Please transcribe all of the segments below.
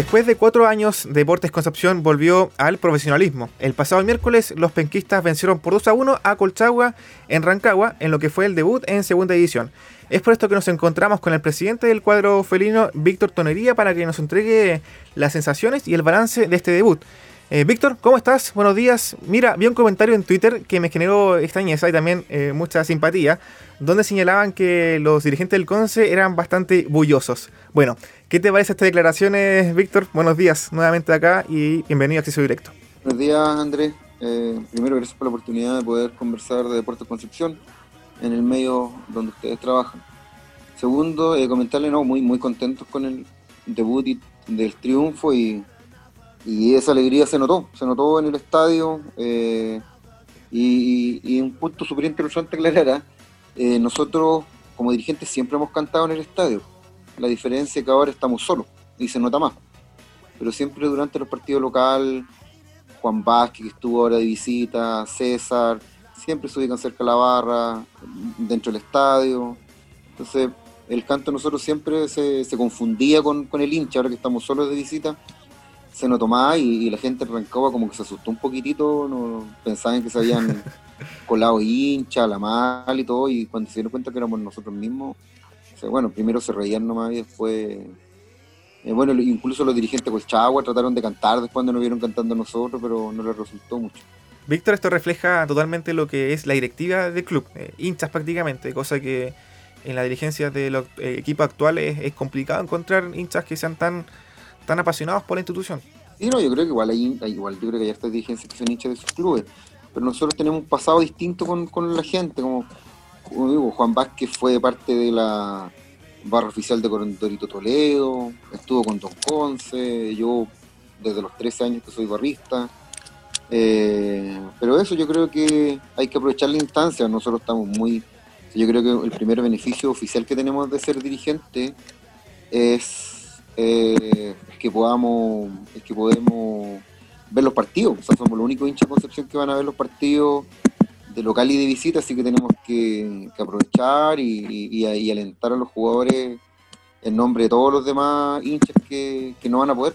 Después de cuatro años, Deportes Concepción volvió al profesionalismo. El pasado miércoles, los penquistas vencieron por 2 a 1 a Colchagua en Rancagua, en lo que fue el debut en segunda edición. Es por esto que nos encontramos con el presidente del cuadro felino, Víctor Tonería, para que nos entregue las sensaciones y el balance de este debut. Eh, Víctor, ¿cómo estás? Buenos días. Mira, vi un comentario en Twitter que me generó extrañeza y también eh, mucha simpatía, donde señalaban que los dirigentes del CONCE eran bastante bullosos. Bueno, ¿qué te parece estas declaraciones, Víctor? Buenos días nuevamente acá y bienvenido a Acceso Directo. Buenos días, Andrés. Eh, primero, gracias por la oportunidad de poder conversar de Deportes Concepción en el medio donde ustedes trabajan. Segundo, comentarle, no, muy, muy contentos con el debut y del triunfo y y esa alegría se notó, se notó en el estadio. Eh, y, un punto súper interesante aclarar, eh, nosotros como dirigentes siempre hemos cantado en el estadio. La diferencia es que ahora estamos solos y se nota más. Pero siempre durante los partidos locales, Juan Vázquez, que estuvo ahora de visita, César, siempre se ubican cerca de la barra, dentro del estadio. Entonces, el canto nosotros siempre se, confundía con, con, el hincha, ahora que estamos solos de visita se notó más y, la gente en como que se asustó un poquitito, no, pensaban que se habían colado hincha, la mal y todo, y cuando se dieron cuenta que éramos nosotros mismos, bueno, primero se reían nomás y después, eh, bueno, incluso los dirigentes pues Chagua trataron de cantar después cuando nos vieron cantando nosotros, pero no les resultó mucho. Víctor, esto refleja totalmente lo que es la directiva del club, eh, hinchas prácticamente, cosa que en la dirigencia de los eh, equipos actuales es complicado encontrar hinchas que sean tan tan apasionados por la institución. Sí, no, yo creo que igual hay, igual, yo creo que hay estas dirigencias que son hinchas de sus clubes, pero nosotros tenemos un pasado distinto con, con la gente, como, digo, Juan Vázquez fue parte de la barra oficial de Dorito Toledo, estuvo con Don Conce, yo desde los 13 años que soy barrista, eh, pero eso yo creo que hay que aprovechar la instancia, nosotros estamos muy, yo creo que el primer beneficio oficial que tenemos de ser dirigente es eh, que podamos, que podemos ver los partidos. O sea, somos los únicos hinchas de Concepción que van a ver los partidos de local y de visita, así que tenemos que, aprovechar y, alentar a los jugadores en nombre de todos los demás hinchas que, no van a poder.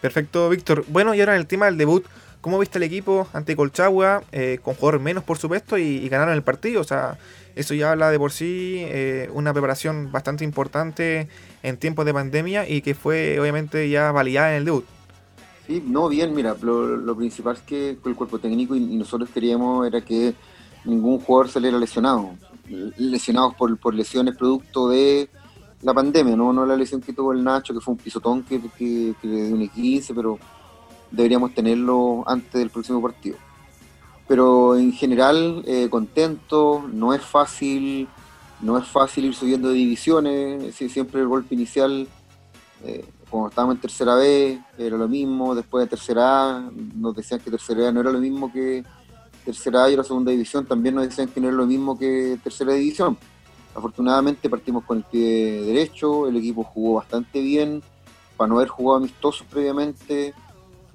Perfecto, Víctor. Bueno, y ahora en el tema del debut, ¿cómo viste el equipo ante Colchagua? Eh, con jugadores menos, por supuesto, y, ganaron el partido. O sea, eso ya habla de por sí eh, una preparación bastante importante en tiempos de pandemia y que fue obviamente ya validada en el debut. Sí, no, bien, mira, lo, principal es que el cuerpo técnico y, nosotros queríamos era que ningún jugador saliera lesionado, lesionados por, por lesiones producto de la pandemia, ¿no? no la lesión que tuvo el Nacho, que fue un pisotón que, que, que le dio un 15, pero deberíamos tenerlo antes del próximo partido pero en general eh, contento, no es fácil, no es fácil ir subiendo de divisiones, siempre el golpe inicial, eh, cuando estábamos en tercera B, era lo mismo, después de tercera A, nos decían que tercera A no era lo mismo que tercera A y la segunda división, también nos decían que no era lo mismo que tercera división. Afortunadamente partimos con el pie derecho, el equipo jugó bastante bien, para no haber jugado amistosos previamente,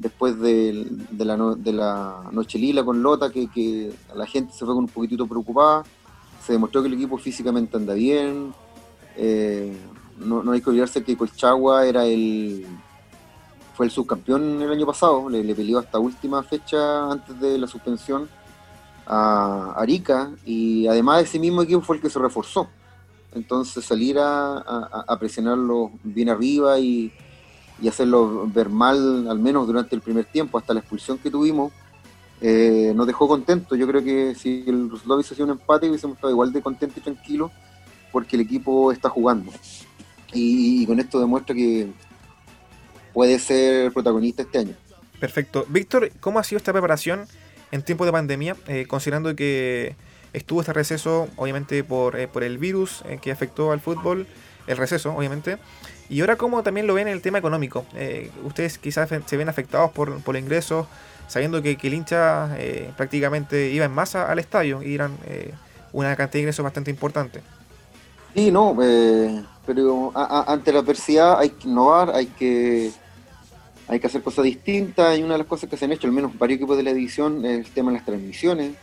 después de, la, de la noche lila con Lota, que, la gente se fue con un poquitito preocupada, se demostró que el equipo físicamente anda bien, eh, no, hay que olvidarse que Colchagua era el fue el subcampeón el año pasado, le, peleó hasta última fecha antes de la suspensión a Arica y además de ese mismo equipo fue el que se reforzó. Entonces salir a, a presionarlo bien arriba y, y hacerlo ver mal, al menos durante el primer tiempo, hasta la expulsión que tuvimos, eh, nos dejó contentos. Yo creo que si el resultado hubiese sido un empate, hubiésemos estado igual de contentos y tranquilos, porque el equipo está jugando. Y, con esto demuestra que puede ser protagonista este año. Perfecto. Víctor, ¿cómo ha sido esta preparación en tiempo de pandemia, eh, considerando que estuvo este receso, obviamente, por, eh, por el virus que afectó al fútbol, el receso, obviamente? Y ahora, ¿cómo también lo ven en el tema económico? Eh, ustedes quizás se ven afectados por, por ingresos, sabiendo que, el hincha eh, prácticamente iba en masa al estadio y eran eh, una cantidad de ingresos bastante importante. Sí, no, pero ante la adversidad hay que innovar, hay que, hay que hacer cosas distintas y una de las cosas que se han hecho, al menos varios equipos de la edición, es el tema de las transmisiones.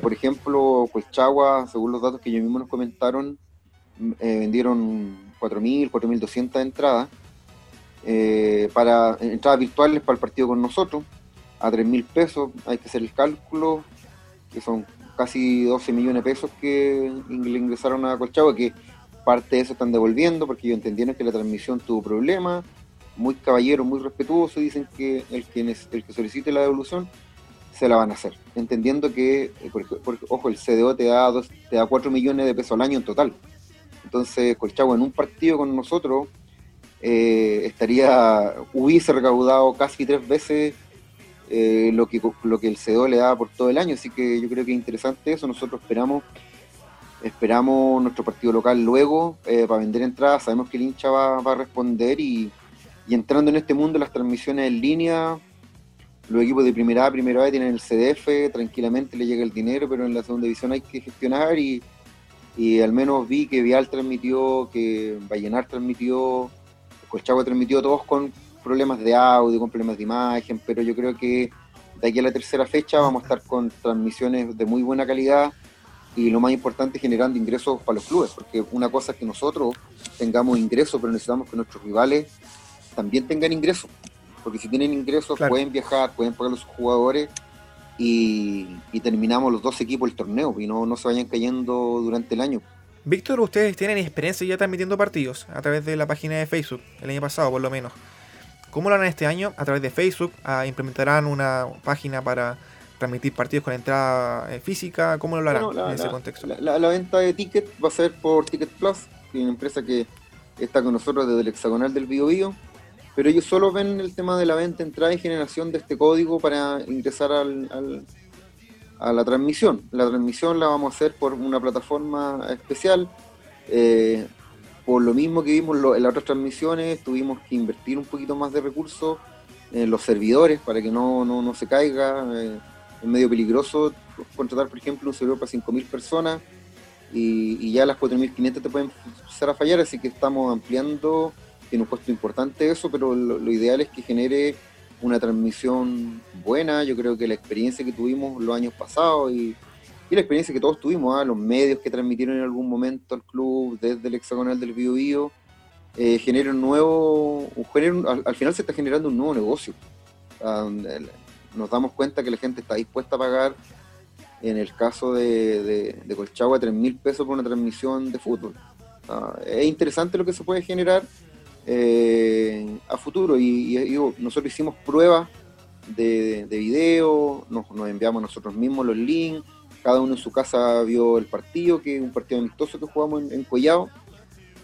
por ejemplo, Chagua, según los datos que ellos mismos nos comentaron, vendieron 4.000, 4.200 entradas. eh, para entradas virtuales para el partido con nosotros a 3 mil pesos. Hay que hacer el cálculo, que son casi 12 millones de pesos que le ingresaron a Colchagua, que parte de eso están devolviendo porque ellos entendieron que la transmisión tuvo problemas. Muy caballero, muy respetuoso, dicen que el que, el que solicite la devolución se la van a hacer, entendiendo que, eh, porque, ojo, el CDO te da, dos, te da 4 millones de pesos al año en total. Entonces, Colchagua en un partido con nosotros eh, estaría, hubiese recaudado casi tres veces eh, lo, que, lo que el CDO le da por todo el año, así que yo creo que es interesante eso, nosotros esperamos esperamos nuestro partido local luego eh, para vender entradas, sabemos que el hincha va, a responder y, entrando en este mundo las transmisiones en línea, los equipos de primera A, primera A tienen el CDF, tranquilamente le llega el dinero, pero en la segunda división hay que gestionar y, y al menos vi que Vial transmitió, que Vallenar transmitió, Colchagua transmitió todos con problemas de audio, con problemas de imagen, pero yo creo que de aquí a la tercera fecha vamos a estar con transmisiones de muy buena calidad y lo más importante generando ingresos para los clubes, porque una cosa es que nosotros tengamos ingresos, pero necesitamos que nuestros rivales también tengan ingresos, porque si tienen ingresos pueden viajar, pueden pagar a sus jugadores y, terminamos los dos equipos el torneo y no, no se vayan cayendo durante el año. Víctor, ustedes tienen experiencia ya transmitiendo partidos a través de la página de Facebook, el año pasado por lo menos. ¿Cómo lo harán este año? A través de Facebook, ah, implementarán una página para transmitir partidos con entrada eh, física. ¿Cómo lo harán en ese contexto? La, venta de tickets va a ser por Ticket Plus, que es una empresa que está con nosotros desde el hexagonal del Bio Bio. Pero ellos solo ven el tema de la venta, entrada y generación de este código para ingresar al, a la transmisión. La transmisión la vamos a hacer por una plataforma especial. Eh, por lo mismo que vimos en las otras transmisiones, tuvimos que invertir un poquito más de recursos en los servidores para que no, no, se caiga. Eh, es medio peligroso contratar, por ejemplo, un servidor para 5.000 personas y, ya las 4.500 te pueden empezar a fallar, así que estamos ampliando, tiene un costo importante eso, pero lo, ideal es que genere una transmisión buena. Yo creo que la experiencia que tuvimos los años pasados y y la experiencia que todos tuvimos, ¿ah? los medios que transmitieron en algún momento al club desde el hexagonal del Bio Bio, eh, genera un nuevo, al, final se está generando un nuevo negocio. nos damos cuenta que la gente está dispuesta a pagar, en el caso de, de, Colchagua, 3 mil pesos por una transmisión de fútbol. Ah, es interesante lo que se puede generar eh, a futuro y, nosotros hicimos pruebas de, de video, nos, nos enviamos nosotros mismos los links cada uno en su casa vio el partido, que es un partido amistoso que jugamos en, Collado.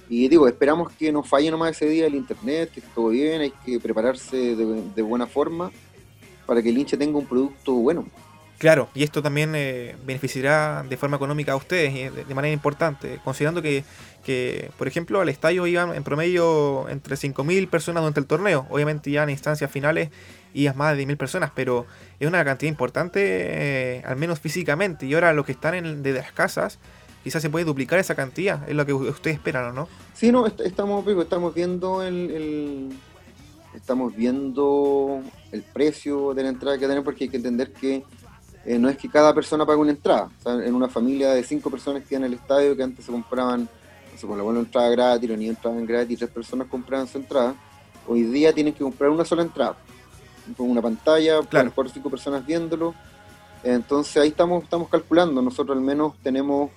Y digo, esperamos que no falle nomás ese día el internet, que todo bien, hay que prepararse de, buena forma para que el hincha tenga un producto bueno. Claro, y esto también eh, beneficiará de forma económica a ustedes de, manera importante, considerando que, que, por ejemplo, al estadio iban en promedio entre 5.000 personas durante el torneo. Obviamente ya en instancias finales es más de 10.000 personas, pero es una cantidad importante, eh, al menos físicamente. Y ahora los que están en, desde las casas, quizás se puede duplicar esa cantidad, es lo que ustedes esperan, ¿no? Sí, no, estamos, estamos viendo el, estamos viendo el precio de la entrada que tenemos, porque hay que entender que eh, no es que cada persona pague una entrada. en una familia de cinco personas que en el estadio, que antes se compraban, no sé, por la buena entrada gratis, los niños entraban gratis, tres personas compraban su entrada, hoy día tienen que comprar una sola entrada con una pantalla, claro. cuatro o cinco personas viéndolo. Entonces ahí estamos, estamos calculando. Nosotros al menos tenemos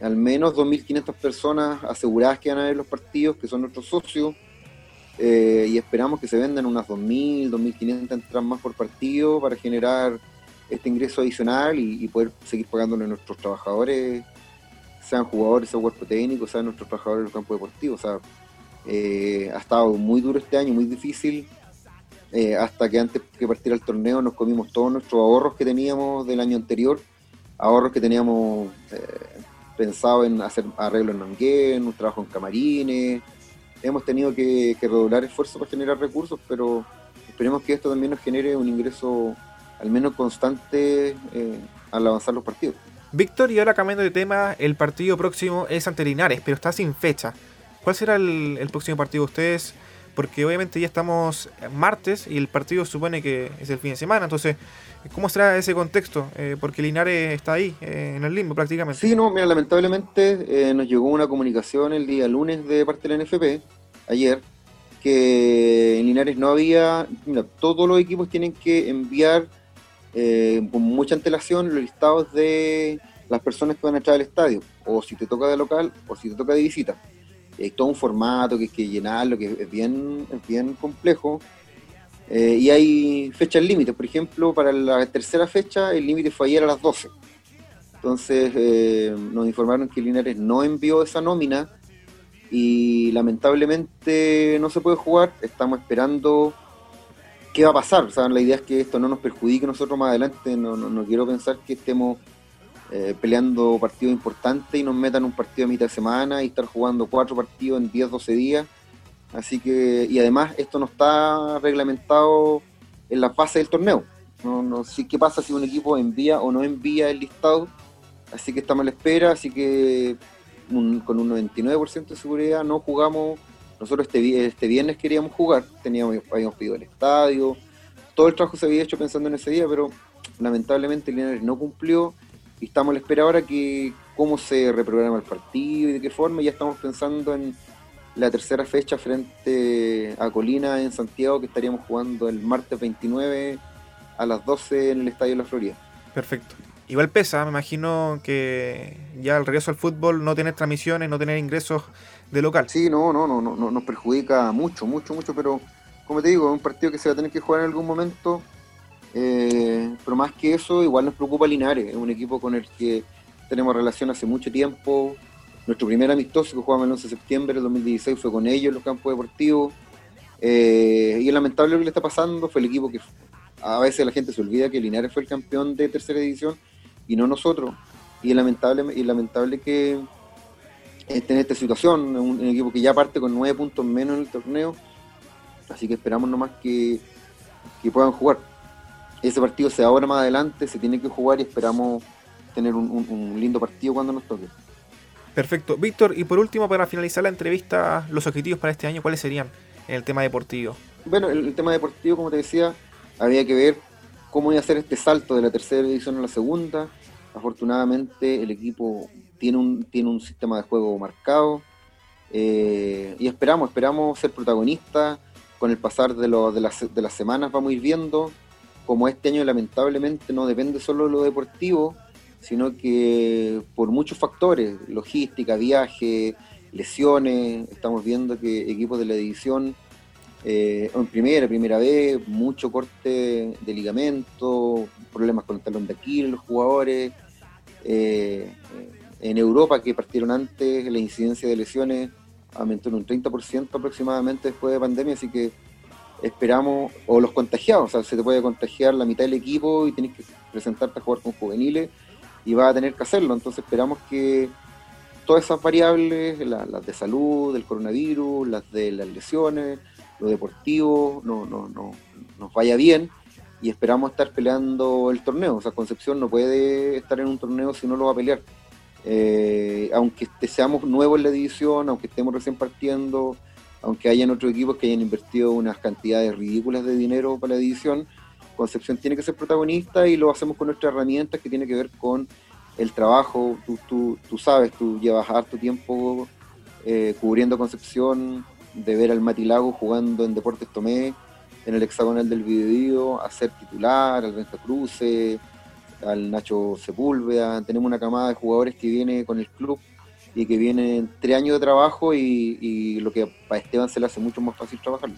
al menos 2.500 personas aseguradas que van a ver los partidos, que son nuestros socios. Eh, y esperamos que se vendan unas 2.000, 2.500 entradas más por partido para generar este ingreso adicional y, poder seguir pagándole a nuestros trabajadores, sean jugadores, sean cuerpo técnico, sean nuestros trabajadores en los campos deportivos. O sea, eh, ha estado muy duro este año, muy difícil. Eh, hasta que antes que partiera el torneo nos comimos todos nuestros ahorros que teníamos del año anterior, ahorros que teníamos eh, pensado en hacer arreglos en Nanguén, un trabajo en camarines, hemos tenido que, redoblar esfuerzos para generar recursos, pero esperemos que esto también nos genere un ingreso al menos constante eh, al avanzar los partidos. Víctor, y ahora cambiando de tema, el partido próximo es ante Linares, pero está sin fecha. ¿Cuál será el, el próximo partido de ustedes? porque obviamente ya estamos martes y el partido supone que es el fin de semana, entonces, ¿cómo será ese contexto? Eh, porque Linares está ahí, eh, en el limbo prácticamente. Sí, no, mira, lamentablemente eh, nos llegó una comunicación el día lunes de parte de la NFP, ayer, que en Linares no había, mira, todos los equipos tienen que enviar eh, con mucha antelación los listados de las personas que van a entrar al estadio, o si te toca de local o si te toca de visita. hay todo un formato que hay que llenarlo, que es bien, bien complejo. Eh, y hay fechas límites, por ejemplo, para la tercera fecha el límite fue ayer a las 12. Entonces eh, nos informaron que Linares no envió esa nómina y lamentablemente no se puede jugar. Estamos esperando qué va a pasar. O sea, la idea es que esto no nos perjudique nosotros más adelante. No, no, quiero pensar que estemos eh, peleando partidos importantes y nos metan un partido a mitad de semana y estar jugando cuatro partidos en 10, 12 días. Así que, y además esto no está reglamentado en la fase del torneo. No, no sé qué pasa si un equipo envía o no envía el listado. Así que estamos a la espera, así que con un 99% de seguridad no jugamos. Nosotros este, este viernes queríamos jugar, teníamos, habíamos pedido el estadio, todo el trabajo se había hecho pensando en ese día, pero lamentablemente el Linares no cumplió y estamos a la espera ahora que cómo se reprograma el partido y de qué forma. Ya estamos pensando en la tercera fecha frente a Colina en Santiago, que estaríamos jugando el martes 29 a las 12 en el Estadio de la Florida. Perfecto. Igual pesa, me imagino que ya al regreso al fútbol no tener transmisiones, no tener ingresos de local. Sí, no, no, no, no, nos perjudica mucho, mucho, mucho, pero como te digo, es un partido que se va a tener que jugar en algún momento. Eh, pero más que eso, igual nos preocupa Linares, es un equipo con el que tenemos relación hace mucho tiempo. Nuestro primer amistoso que jugamos el 11 de septiembre del 2016 fue con ellos en los campos deportivos. Eh, y es lamentable lo que le está pasando, fue el equipo que a veces la gente se olvida que Linares fue el campeón de tercera división y no nosotros. Y es lamentable, y lamentable que en esta situación, un, equipo que ya parte con nueve puntos menos en el torneo, así que esperamos nomás que, que puedan jugar. Ese partido se ahora más adelante, se tiene que jugar y esperamos tener un, lindo partido cuando nos toque. Perfecto. Víctor, y por último, para finalizar la entrevista, los objetivos para este año, ¿cuáles serían en el tema deportivo? Bueno, el, el tema deportivo, como te decía, había que ver cómo iba a hacer este salto de la tercera división a la segunda. Afortunadamente el equipo tiene un, tiene un sistema de juego marcado eh, y esperamos, esperamos ser protagonistas. Con el pasar de, de, las, de las semanas vamos a ir viendo como este año lamentablemente no depende solo de lo deportivo, sino que por muchos factores, logística, viaje, lesiones, estamos viendo que equipos de la división eh, en primera, primera vez, mucho corte de ligamento, problemas con el talón de Aquiles, los jugadores. Eh, en Europa, que partieron antes, la incidencia de lesiones aumentó en un 30% aproximadamente después de pandemia, así que esperamos, o los contagiados, o sea, se te puede contagiar la mitad del equipo y tienes que presentarte a jugar con juveniles y vas a tener que hacerlo, entonces esperamos que todas esas variables, las de salud, del coronavirus, las de las lesiones, lo deportivo no, no, no, nos vaya bien y esperamos estar peleando el torneo. O sea, Concepción no puede estar en un torneo si no lo va a pelear. Eh, aunque seamos nuevos en la división, aunque estemos recién partiendo, aunque hayan otros equipos que hayan invertido unas cantidades ridículas de dinero para la división, Concepción tiene que ser protagonista y lo hacemos con nuestras herramientas que tiene que ver con el trabajo. Tú, sabes, tú llevas harto tiempo eh, cubriendo Concepción, de ver al Matilago jugando en Deportes Tomé, en el hexagonal del video, a ser titular, al Renzo Cruce, al Nacho Sepúlveda. Tenemos una camada de jugadores que viene con el club y que vienen tres años de trabajo y, lo que para Esteban se le hace mucho más fácil trabajarlo.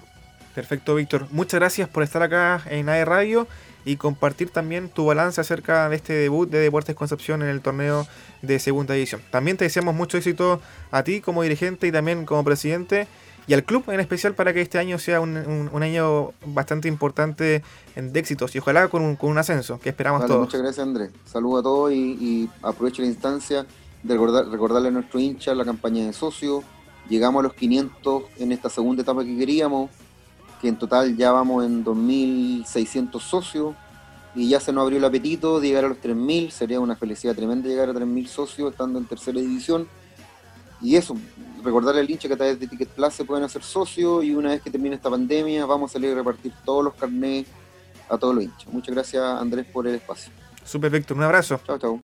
Perfecto, Víctor. Muchas gracias por estar acá en AE Radio y compartir también tu balance acerca de este debut de Deportes Concepción en el torneo de segunda división. También te deseamos mucho éxito a ti como dirigente y también como presidente y al club en especial para que este año sea un, año bastante importante de éxitos y ojalá con un, con un ascenso que esperamos todos. Muchas gracias Andrés, saludo a todos y, aprovecho la instancia de recordarle a nuestro hincha la campaña de socio. Llegamos a los 500 en esta segunda etapa que queríamos, que en total ya vamos en 2.600 socios y ya se nos abrió el apetito de llegar a los 3.000. Sería una felicidad tremenda llegar a 3.000 socios estando en tercera división. Y eso, recordarle al hincha que a través de Ticket Plus se pueden hacer socios y una vez que termine esta pandemia vamos a salir a repartir todos los carnets a todos los hinchas. Muchas gracias Andrés por el espacio. Super Víctor, un abrazo. Chao, chao.